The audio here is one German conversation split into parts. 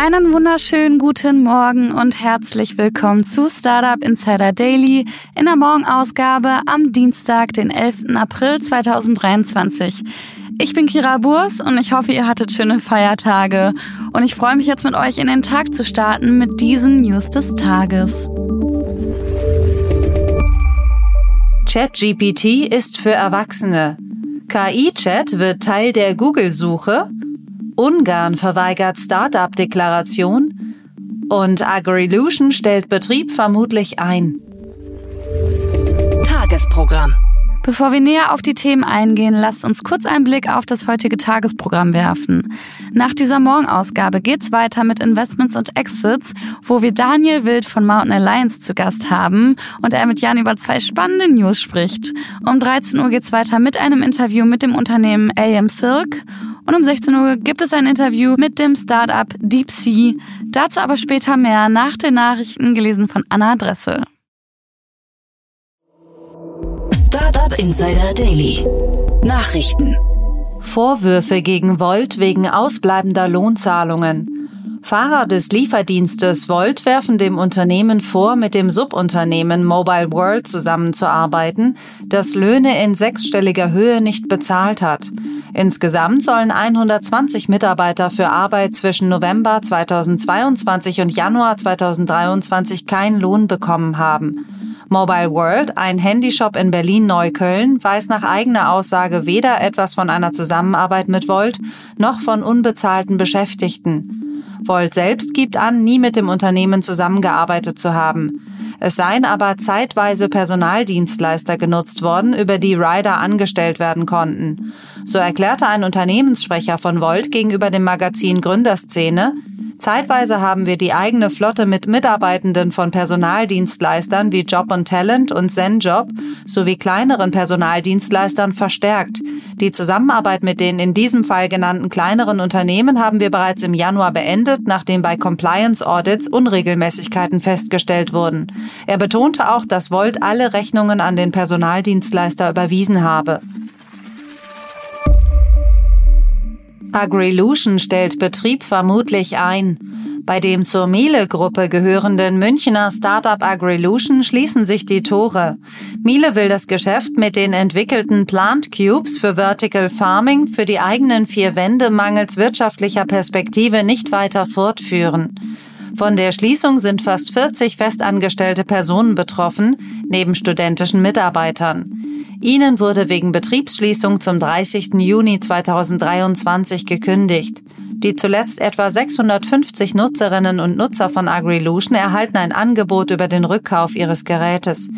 Einen wunderschönen guten Morgen und herzlich willkommen zu Startup Insider Daily in der Morgenausgabe am Dienstag, den 11. April 2023. Ich bin Kira Burs und ich hoffe, ihr hattet schöne Feiertage und ich freue mich jetzt mit euch in den Tag zu starten mit diesen News des Tages. ChatGPT ist für Erwachsene. KI-Chat wird Teil der Google-Suche Ungarn verweigert Startup-Deklaration und Agrilution stellt Betrieb vermutlich ein. Tagesprogramm. Bevor wir näher auf die Themen eingehen, lasst uns kurz einen Blick auf das heutige Tagesprogramm werfen. Nach dieser Morgenausgabe geht's weiter mit Investments und Exits, wo wir Daniel Wild von Mountain Alliance zu Gast haben und er mit Jan über zwei spannende News spricht. Um 13 Uhr geht's weiter mit einem Interview mit dem Unternehmen AM Silk und um 16 Uhr gibt es ein Interview mit dem Startup DeepSea. Dazu aber später mehr nach den Nachrichten gelesen von Anna Dressel. Startup Insider Daily. Nachrichten. Vorwürfe gegen Volt wegen ausbleibender Lohnzahlungen. Fahrer des Lieferdienstes Volt werfen dem Unternehmen vor, mit dem Subunternehmen Mobile World zusammenzuarbeiten, das Löhne in sechsstelliger Höhe nicht bezahlt hat. Insgesamt sollen 120 Mitarbeiter für Arbeit zwischen November 2022 und Januar 2023 keinen Lohn bekommen haben. Mobile World, ein Handyshop in Berlin-Neukölln, weiß nach eigener Aussage weder etwas von einer Zusammenarbeit mit Volt noch von unbezahlten Beschäftigten. Volt selbst gibt an, nie mit dem Unternehmen zusammengearbeitet zu haben. Es seien aber zeitweise Personaldienstleister genutzt worden, über die Rider angestellt werden konnten. So erklärte ein Unternehmenssprecher von Volt gegenüber dem Magazin Gründerszene, Zeitweise haben wir die eigene Flotte mit Mitarbeitenden von Personaldienstleistern wie Job und Talent und ZenJob sowie kleineren Personaldienstleistern verstärkt. Die Zusammenarbeit mit den in diesem Fall genannten kleineren Unternehmen haben wir bereits im Januar beendet, nachdem bei Compliance Audits Unregelmäßigkeiten festgestellt wurden. Er betonte auch, dass Volt alle Rechnungen an den Personaldienstleister überwiesen habe. Agrilution stellt Betrieb vermutlich ein. Bei dem zur Miele-Gruppe gehörenden Münchner Startup Agrilution schließen sich die Tore. Miele will das Geschäft mit den entwickelten Plant Cubes für Vertical Farming für die eigenen vier Wände mangels wirtschaftlicher Perspektive nicht weiter fortführen. Von der Schließung sind fast 40 festangestellte Personen betroffen, neben studentischen Mitarbeitern. Ihnen wurde wegen Betriebsschließung zum 30. Juni 2023 gekündigt. Die zuletzt etwa 650 Nutzerinnen und Nutzer von Agrilution erhalten ein Angebot über den Rückkauf ihres Gerätes.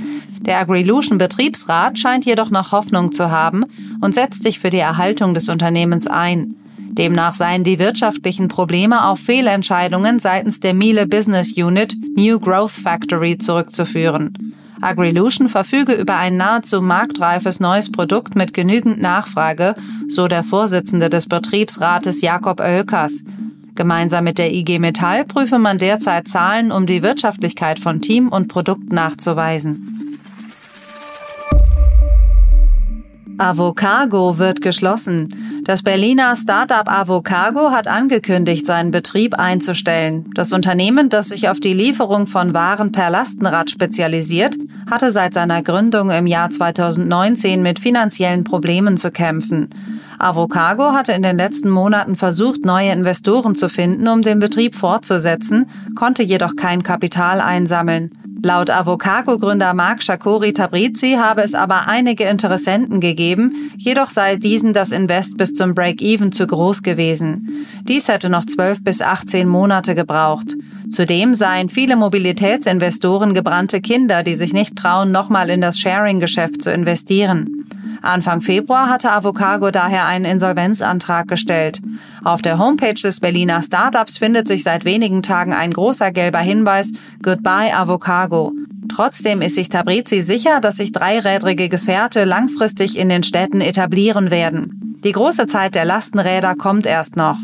Der Agrilution Betriebsrat scheint jedoch noch Hoffnung zu haben und setzt sich für die Erhaltung des Unternehmens ein. Demnach seien die wirtschaftlichen Probleme auf Fehlentscheidungen seitens der Miele Business Unit New Growth Factory zurückzuführen. Agrilution verfüge über ein nahezu marktreifes neues Produkt mit genügend Nachfrage, so der Vorsitzende des Betriebsrates Jakob Oelkers. Gemeinsam mit der IG Metall prüfe man derzeit Zahlen, um die Wirtschaftlichkeit von Team und Produkt nachzuweisen. Avocago wird geschlossen. Das Berliner Startup Avocago hat angekündigt, seinen Betrieb einzustellen. Das Unternehmen, das sich auf die Lieferung von Waren per Lastenrad spezialisiert, hatte seit seiner Gründung im Jahr 2019 mit finanziellen Problemen zu kämpfen. Avocago hatte in den letzten Monaten versucht, neue Investoren zu finden, um den Betrieb fortzusetzen, konnte jedoch kein Kapital einsammeln. Laut Avocago-Gründer Marc Shakori Tabrizi habe es aber einige Interessenten gegeben, jedoch sei diesen das Invest bis zum Break-Even zu groß gewesen. Dies hätte noch 12 bis 18 Monate gebraucht. Zudem seien viele Mobilitätsinvestoren gebrannte Kinder, die sich nicht trauen, nochmal in das Sharing-Geschäft zu investieren. Anfang Februar hatte Avocago daher einen Insolvenzantrag gestellt. Auf der Homepage des Berliner Startups findet sich seit wenigen Tagen ein großer gelber Hinweis Goodbye Avocago. Trotzdem ist sich Tabrizi sicher, dass sich dreirädrige Gefährte langfristig in den Städten etablieren werden. Die große Zeit der Lastenräder kommt erst noch.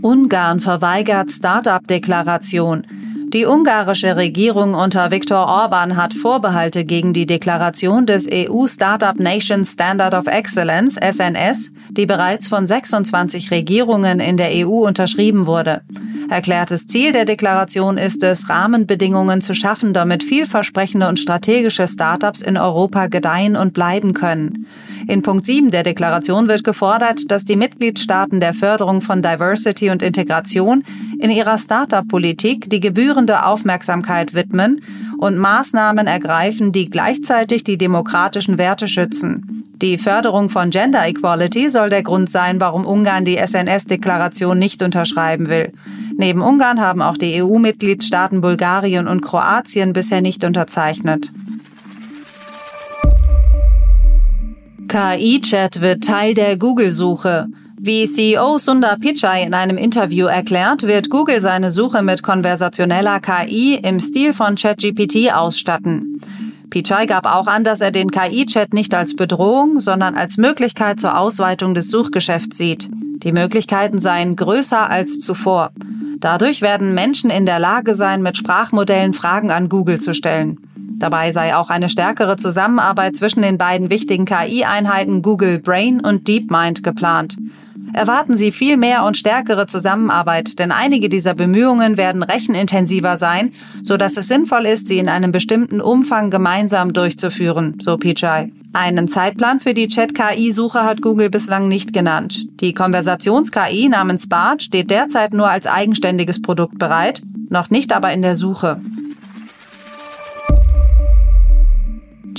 Ungarn verweigert Start-up-Deklaration. Die ungarische Regierung unter Viktor Orban hat Vorbehalte gegen die Deklaration des EU Startup Nation Standard of Excellence SNS, die bereits von 26 Regierungen in der EU unterschrieben wurde. Erklärtes Ziel der Deklaration ist es, Rahmenbedingungen zu schaffen, damit vielversprechende und strategische Startups in Europa gedeihen und bleiben können. In Punkt 7 der Deklaration wird gefordert, dass die Mitgliedstaaten der Förderung von Diversity und Integration in ihrer Startup-Politik die gebührende Aufmerksamkeit widmen und Maßnahmen ergreifen, die gleichzeitig die demokratischen Werte schützen. Die Förderung von Gender Equality soll der Grund sein, warum Ungarn die SNS-Deklaration nicht unterschreiben will. Neben Ungarn haben auch die EU-Mitgliedstaaten Bulgarien und Kroatien bisher nicht unterzeichnet. KI-Chat wird Teil der Google-Suche. Wie CEO Sundar Pichai in einem Interview erklärt, wird Google seine Suche mit konversationeller KI im Stil von ChatGPT ausstatten. Pichai gab auch an, dass er den KI-Chat nicht als Bedrohung, sondern als Möglichkeit zur Ausweitung des Suchgeschäfts sieht. Die Möglichkeiten seien größer als zuvor. Dadurch werden Menschen in der Lage sein, mit Sprachmodellen Fragen an Google zu stellen. Dabei sei auch eine stärkere Zusammenarbeit zwischen den beiden wichtigen KI-Einheiten Google Brain und DeepMind geplant. Erwarten Sie viel mehr und stärkere Zusammenarbeit, denn einige dieser Bemühungen werden rechenintensiver sein, so dass es sinnvoll ist, sie in einem bestimmten Umfang gemeinsam durchzuführen, so Pichai. Einen Zeitplan für die Chat-KI-Suche hat Google bislang nicht genannt. Die Konversations-KI namens BART steht derzeit nur als eigenständiges Produkt bereit, noch nicht aber in der Suche.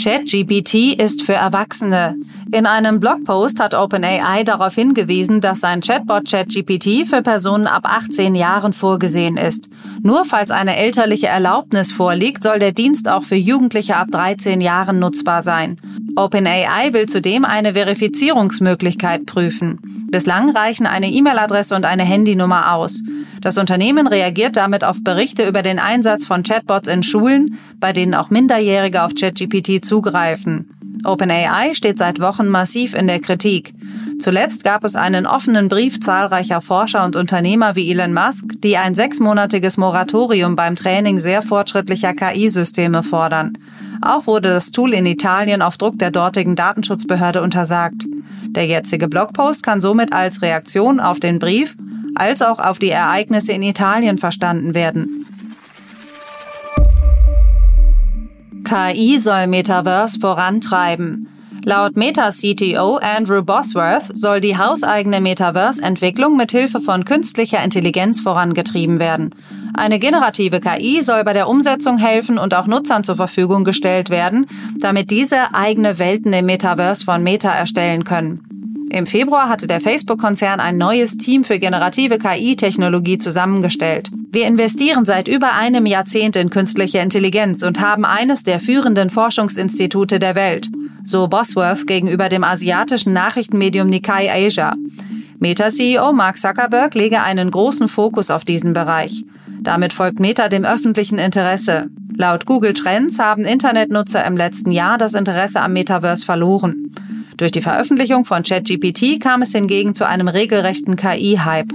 ChatGPT ist für Erwachsene. In einem Blogpost hat OpenAI darauf hingewiesen, dass sein Chatbot ChatGPT für Personen ab 18 Jahren vorgesehen ist. Nur falls eine elterliche Erlaubnis vorliegt, soll der Dienst auch für Jugendliche ab 13 Jahren nutzbar sein. OpenAI will zudem eine Verifizierungsmöglichkeit prüfen. Bislang reichen eine E-Mail-Adresse und eine Handynummer aus. Das Unternehmen reagiert damit auf Berichte über den Einsatz von Chatbots in Schulen, bei denen auch Minderjährige auf ChatGPT zugreifen. OpenAI steht seit Wochen massiv in der Kritik. Zuletzt gab es einen offenen Brief zahlreicher Forscher und Unternehmer wie Elon Musk, die ein sechsmonatiges Moratorium beim Training sehr fortschrittlicher KI-Systeme fordern. Auch wurde das Tool in Italien auf Druck der dortigen Datenschutzbehörde untersagt. Der jetzige Blogpost kann somit als Reaktion auf den Brief als auch auf die Ereignisse in Italien verstanden werden. KI soll Metaverse vorantreiben. Laut Meta-CTO Andrew Bosworth soll die hauseigene Metaverse-Entwicklung mit Hilfe von künstlicher Intelligenz vorangetrieben werden. Eine generative KI soll bei der Umsetzung helfen und auch Nutzern zur Verfügung gestellt werden, damit diese eigene Welten im Metaverse von Meta erstellen können. Im Februar hatte der Facebook-Konzern ein neues Team für generative KI-Technologie zusammengestellt. Wir investieren seit über einem Jahrzehnt in künstliche Intelligenz und haben eines der führenden Forschungsinstitute der Welt, so Bosworth gegenüber dem asiatischen Nachrichtenmedium Nikkei Asia. Meta-CEO Mark Zuckerberg lege einen großen Fokus auf diesen Bereich. Damit folgt Meta dem öffentlichen Interesse. Laut Google Trends haben Internetnutzer im letzten Jahr das Interesse am Metaverse verloren. Durch die Veröffentlichung von ChatGPT kam es hingegen zu einem regelrechten KI-Hype.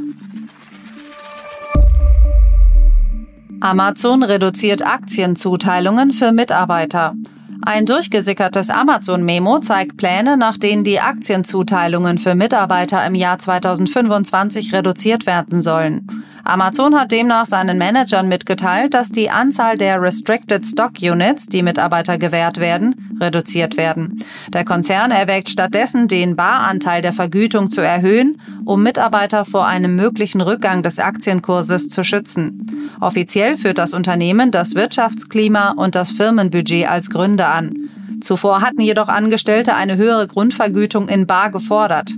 Amazon reduziert Aktienzuteilungen für Mitarbeiter. Ein durchgesickertes Amazon-Memo zeigt Pläne, nach denen die Aktienzuteilungen für Mitarbeiter im Jahr 2025 reduziert werden sollen. Amazon hat demnach seinen Managern mitgeteilt, dass die Anzahl der Restricted Stock Units, die Mitarbeiter gewährt werden, reduziert werden. Der Konzern erwägt stattdessen, den Baranteil der Vergütung zu erhöhen, um Mitarbeiter vor einem möglichen Rückgang des Aktienkurses zu schützen. Offiziell führt das Unternehmen das Wirtschaftsklima und das Firmenbudget als Gründe an. Zuvor hatten jedoch Angestellte eine höhere Grundvergütung in Bar gefordert.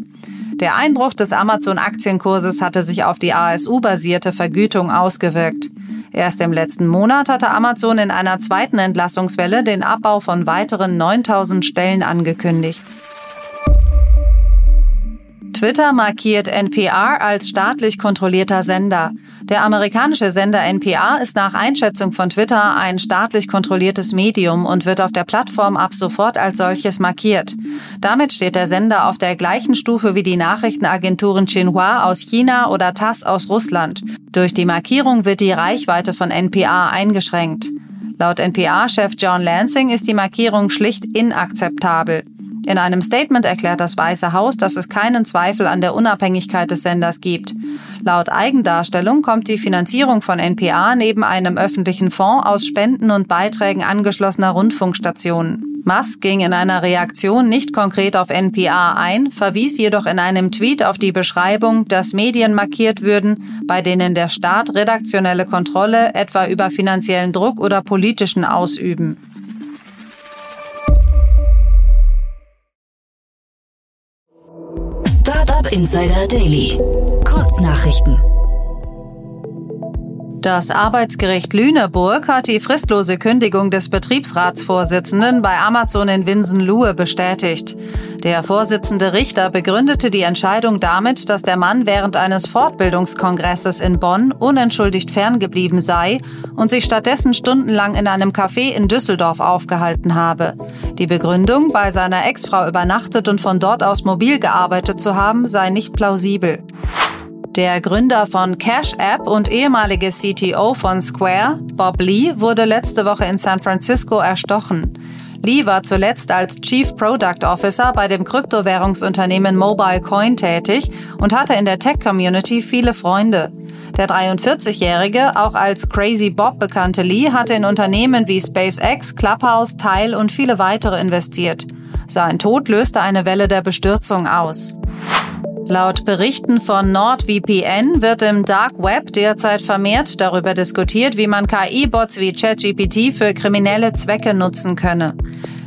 Der Einbruch des Amazon-Aktienkurses hatte sich auf die ASU-basierte Vergütung ausgewirkt. Erst im letzten Monat hatte Amazon in einer zweiten Entlassungswelle den Abbau von weiteren 9000 Stellen angekündigt. Twitter markiert NPR als staatlich kontrollierter Sender. Der amerikanische Sender NPR ist nach Einschätzung von Twitter ein staatlich kontrolliertes Medium und wird auf der Plattform ab sofort als solches markiert. Damit steht der Sender auf der gleichen Stufe wie die Nachrichtenagenturen Xinhua aus China oder TASS aus Russland. Durch die Markierung wird die Reichweite von NPR eingeschränkt. Laut NPR-Chef John Lansing ist die Markierung schlicht inakzeptabel. In einem Statement erklärt das Weiße Haus, dass es keinen Zweifel an der Unabhängigkeit des Senders gibt. Laut Eigendarstellung kommt die Finanzierung von NPA neben einem öffentlichen Fonds aus Spenden und Beiträgen angeschlossener Rundfunkstationen. Musk ging in einer Reaktion nicht konkret auf NPA ein, verwies jedoch in einem Tweet auf die Beschreibung, dass Medien markiert würden, bei denen der Staat redaktionelle Kontrolle etwa über finanziellen Druck oder politischen ausüben. Insider Daily. Kurznachrichten. Das Arbeitsgericht Lüneburg hat die fristlose Kündigung des Betriebsratsvorsitzenden bei Amazon in Winsen-Luhe bestätigt. Der Vorsitzende Richter begründete die Entscheidung damit, dass der Mann während eines Fortbildungskongresses in Bonn unentschuldigt ferngeblieben sei und sich stattdessen stundenlang in einem Café in Düsseldorf aufgehalten habe. Die Begründung, bei seiner Ex-Frau übernachtet und von dort aus mobil gearbeitet zu haben, sei nicht plausibel. Der Gründer von Cash App und ehemalige CTO von Square, Bob Lee, wurde letzte Woche in San Francisco erstochen. Lee war zuletzt als Chief Product Officer bei dem Kryptowährungsunternehmen Mobile Coin tätig und hatte in der Tech-Community viele Freunde. Der 43-Jährige, auch als Crazy Bob bekannte Lee, hatte in Unternehmen wie SpaceX, Clubhouse, Tile und viele weitere investiert. Sein Tod löste eine Welle der Bestürzung aus. Laut Berichten von NordVPN wird im Dark Web derzeit vermehrt darüber diskutiert, wie man KI-Bots wie ChatGPT für kriminelle Zwecke nutzen könne.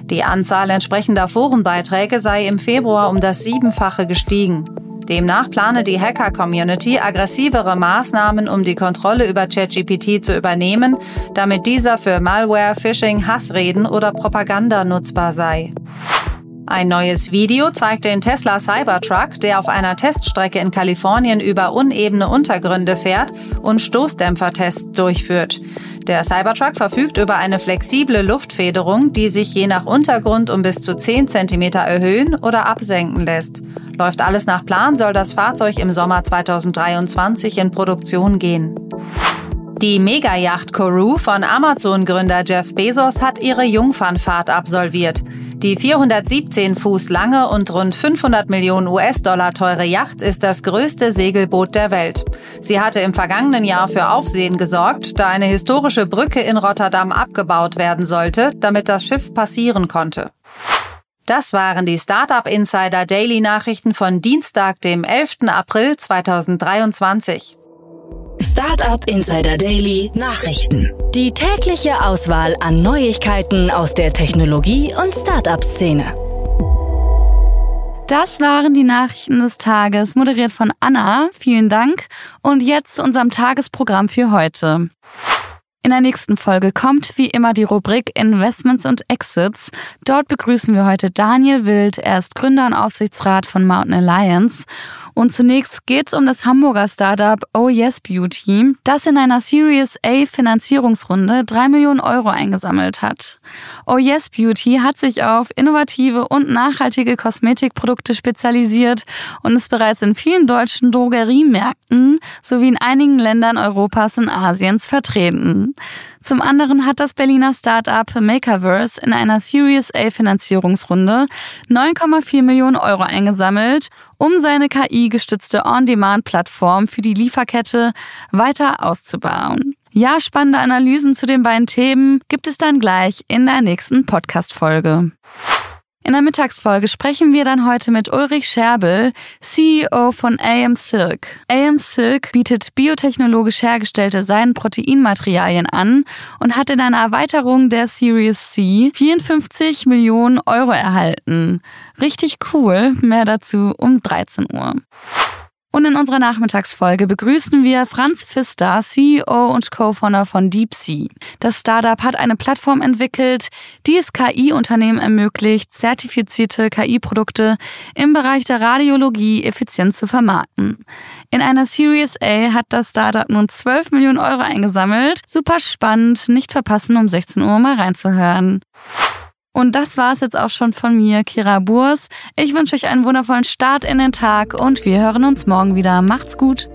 Die Anzahl entsprechender Forenbeiträge sei im Februar um das Siebenfache gestiegen. Demnach plane die Hacker-Community aggressivere Maßnahmen, um die Kontrolle über ChatGPT zu übernehmen, damit dieser für Malware, Phishing, Hassreden oder Propaganda nutzbar sei. Ein neues Video zeigt den Tesla Cybertruck, der auf einer Teststrecke in Kalifornien über unebene Untergründe fährt und Stoßdämpfertests durchführt. Der Cybertruck verfügt über eine flexible Luftfederung, die sich je nach Untergrund um bis zu 10 cm erhöhen oder absenken lässt. Läuft alles nach Plan, soll das Fahrzeug im Sommer 2023 in Produktion gehen. Die Megayacht Kourou von Amazon-Gründer Jeff Bezos hat ihre Jungfernfahrt absolviert. Die 417 Fuß lange und rund 500 Millionen US-Dollar teure Yacht ist das größte Segelboot der Welt. Sie hatte im vergangenen Jahr für Aufsehen gesorgt, da eine historische Brücke in Rotterdam abgebaut werden sollte, damit das Schiff passieren konnte. Das waren die Startup Insider Daily Nachrichten von Dienstag, dem 11. April 2023. Startup Insider Daily Nachrichten. Die tägliche Auswahl an Neuigkeiten aus der Technologie- und Startup-Szene. Das waren die Nachrichten des Tages, moderiert von Anna. Vielen Dank. Und jetzt zu unserem Tagesprogramm für heute. In der nächsten Folge kommt wie immer die Rubrik Investments und Exits. Dort begrüßen wir heute Daniel Wild. Er ist Gründer und Aufsichtsrat von Mountain Alliance. Und zunächst geht's um das Hamburger Startup Oh Yes Beauty, das in einer Series A Finanzierungsrunde drei Millionen Euro eingesammelt hat. Oh Yes Beauty hat sich auf innovative und nachhaltige Kosmetikprodukte spezialisiert und ist bereits in vielen deutschen Drogeriemärkten sowie in einigen Ländern Europas und Asiens vertreten. Zum anderen hat das Berliner Startup Makerverse in einer Series A Finanzierungsrunde 9,4 Millionen Euro eingesammelt, um seine KI-gestützte On-Demand-Plattform für die Lieferkette weiter auszubauen. Ja, spannende Analysen zu den beiden Themen gibt es dann gleich in der nächsten Podcast-Folge. In der Mittagsfolge sprechen wir dann heute mit Ulrich Scherbel, CEO von AM Silk. AM Silk bietet biotechnologisch hergestellte Seidenproteinmaterialien an und hat in einer Erweiterung der Series C 54 Millionen Euro erhalten. Richtig cool. Mehr dazu um 13 Uhr. Und in unserer Nachmittagsfolge begrüßen wir Franz Pfister, CEO und Co-Founder von DeepSea. Das Startup hat eine Plattform entwickelt, die es KI-Unternehmen ermöglicht, zertifizierte KI-Produkte im Bereich der Radiologie effizient zu vermarkten. In einer Series A hat das Startup nun 12 Millionen Euro eingesammelt. Super spannend, nicht verpassen, um 16 Uhr mal reinzuhören. Und das war es jetzt auch schon von mir, Kira Burs. Ich wünsche euch einen wundervollen Start in den Tag und wir hören uns morgen wieder. Macht's gut!